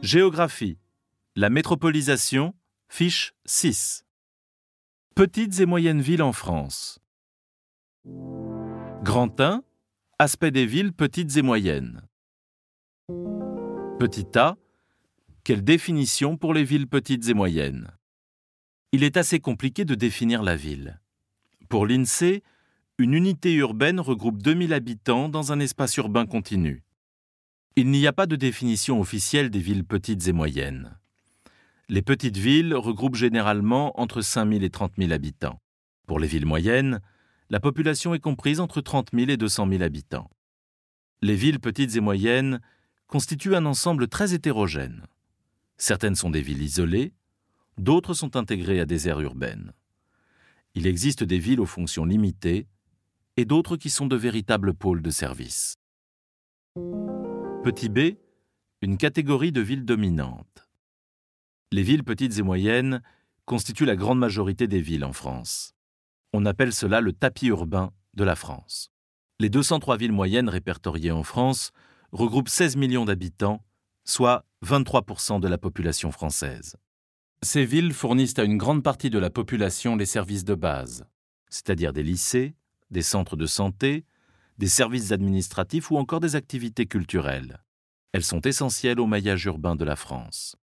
Géographie. La métropolisation, fiche 6. Petites et moyennes villes en France. Grand 1. Aspect des villes petites et moyennes. Petit A. Quelle définition pour les villes petites et moyennes? Il est assez compliqué de définir la ville. Pour l'INSEE, une unité urbaine regroupe 2000 habitants dans un espace urbain continu. Il n'y a pas de définition officielle des villes petites et moyennes. Les petites villes regroupent généralement entre 5000 et 30 000 habitants. Pour les villes moyennes, la population est comprise entre 30 000 et 200 000 habitants. Les villes petites et moyennes constituent un ensemble très hétérogène. Certaines sont des villes isolées, d'autres sont intégrées à des aires urbaines. Il existe des villes aux fonctions limitées et d'autres qui sont de véritables pôles de service. Petit b, une catégorie de villes dominantes. Les villes petites et moyennes constituent la grande majorité des villes en France. On appelle cela le tapis urbain de la France. Les 203 villes moyennes répertoriées en France regroupent 16 millions d'habitants, soit 23% de la population française. Ces villes fournissent à une grande partie de la population les services de base, c'est-à-dire des lycées, des centres de santé, des services administratifs ou encore des activités culturelles. Elles sont essentielles au maillage urbain de la France.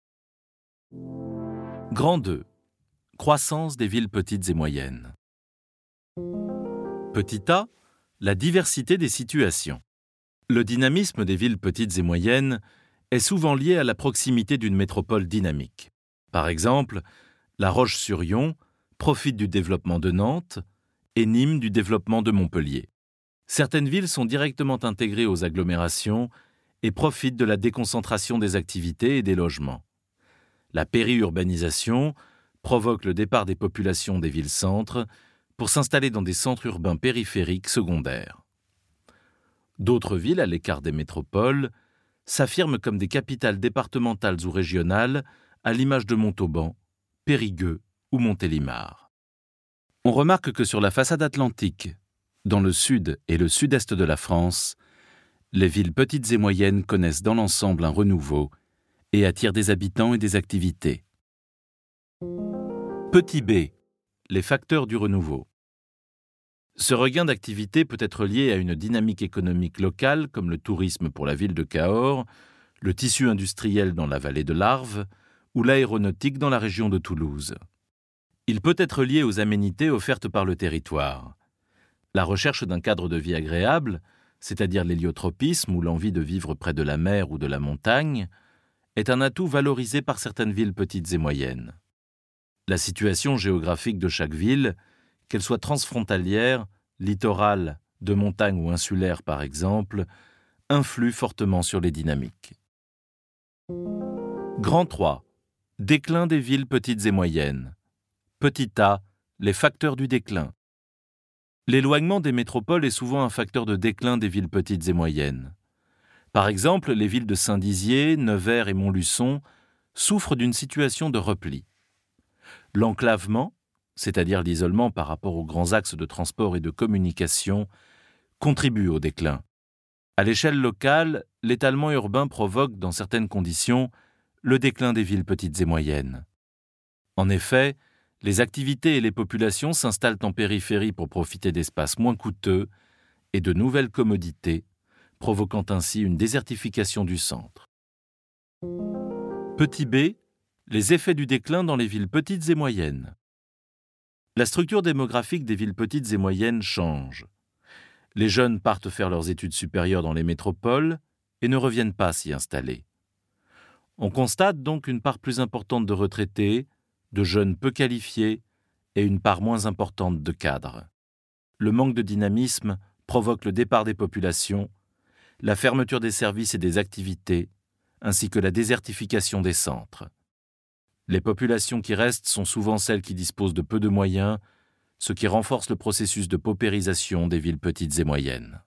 Grand 2. Croissance des villes petites et moyennes. Petit a. La diversité des situations. Le dynamisme des villes petites et moyennes est souvent lié à la proximité d'une métropole dynamique. Par exemple, La Roche-sur-Yon profite du développement de Nantes et Nîmes du développement de Montpellier. Certaines villes sont directement intégrées aux agglomérations et profitent de la déconcentration des activités et des logements. La périurbanisation provoque le départ des populations des villes-centres pour s'installer dans des centres urbains périphériques secondaires. D'autres villes, à l'écart des métropoles, s'affirment comme des capitales départementales ou régionales, à l'image de Montauban, Périgueux ou Montélimar. On remarque que sur la façade atlantique, dans le sud et le sud-est de la France, les villes petites et moyennes connaissent dans l'ensemble un renouveau et attirent des habitants et des activités. Petit b. Les facteurs du renouveau. Ce regain d'activité peut être lié à une dynamique économique locale comme le tourisme pour la ville de Cahors, le tissu industriel dans la vallée de l'Arve ou l'aéronautique dans la région de Toulouse. Il peut être lié aux aménités offertes par le territoire. La recherche d'un cadre de vie agréable, c'est-à-dire l'héliotropisme ou l'envie de vivre près de la mer ou de la montagne, est un atout valorisé par certaines villes petites et moyennes. La situation géographique de chaque ville, qu'elle soit transfrontalière, littorale, de montagne ou insulaire par exemple, influe fortement sur les dynamiques. Grand 3. Déclin des villes petites et moyennes. Petit a. Les facteurs du déclin. L'éloignement des métropoles est souvent un facteur de déclin des villes petites et moyennes. Par exemple, les villes de Saint-Dizier, Nevers et Montluçon souffrent d'une situation de repli. L'enclavement, c'est-à-dire l'isolement par rapport aux grands axes de transport et de communication, contribue au déclin. À l'échelle locale, l'étalement urbain provoque, dans certaines conditions, le déclin des villes petites et moyennes. En effet, les activités et les populations s'installent en périphérie pour profiter d'espaces moins coûteux et de nouvelles commodités, provoquant ainsi une désertification du centre. Petit b. Les effets du déclin dans les villes petites et moyennes. La structure démographique des villes petites et moyennes change. Les jeunes partent faire leurs études supérieures dans les métropoles et ne reviennent pas s'y installer. On constate donc une part plus importante de retraités, de jeunes peu qualifiés et une part moins importante de cadres. Le manque de dynamisme provoque le départ des populations, la fermeture des services et des activités, ainsi que la désertification des centres. Les populations qui restent sont souvent celles qui disposent de peu de moyens, ce qui renforce le processus de paupérisation des villes petites et moyennes.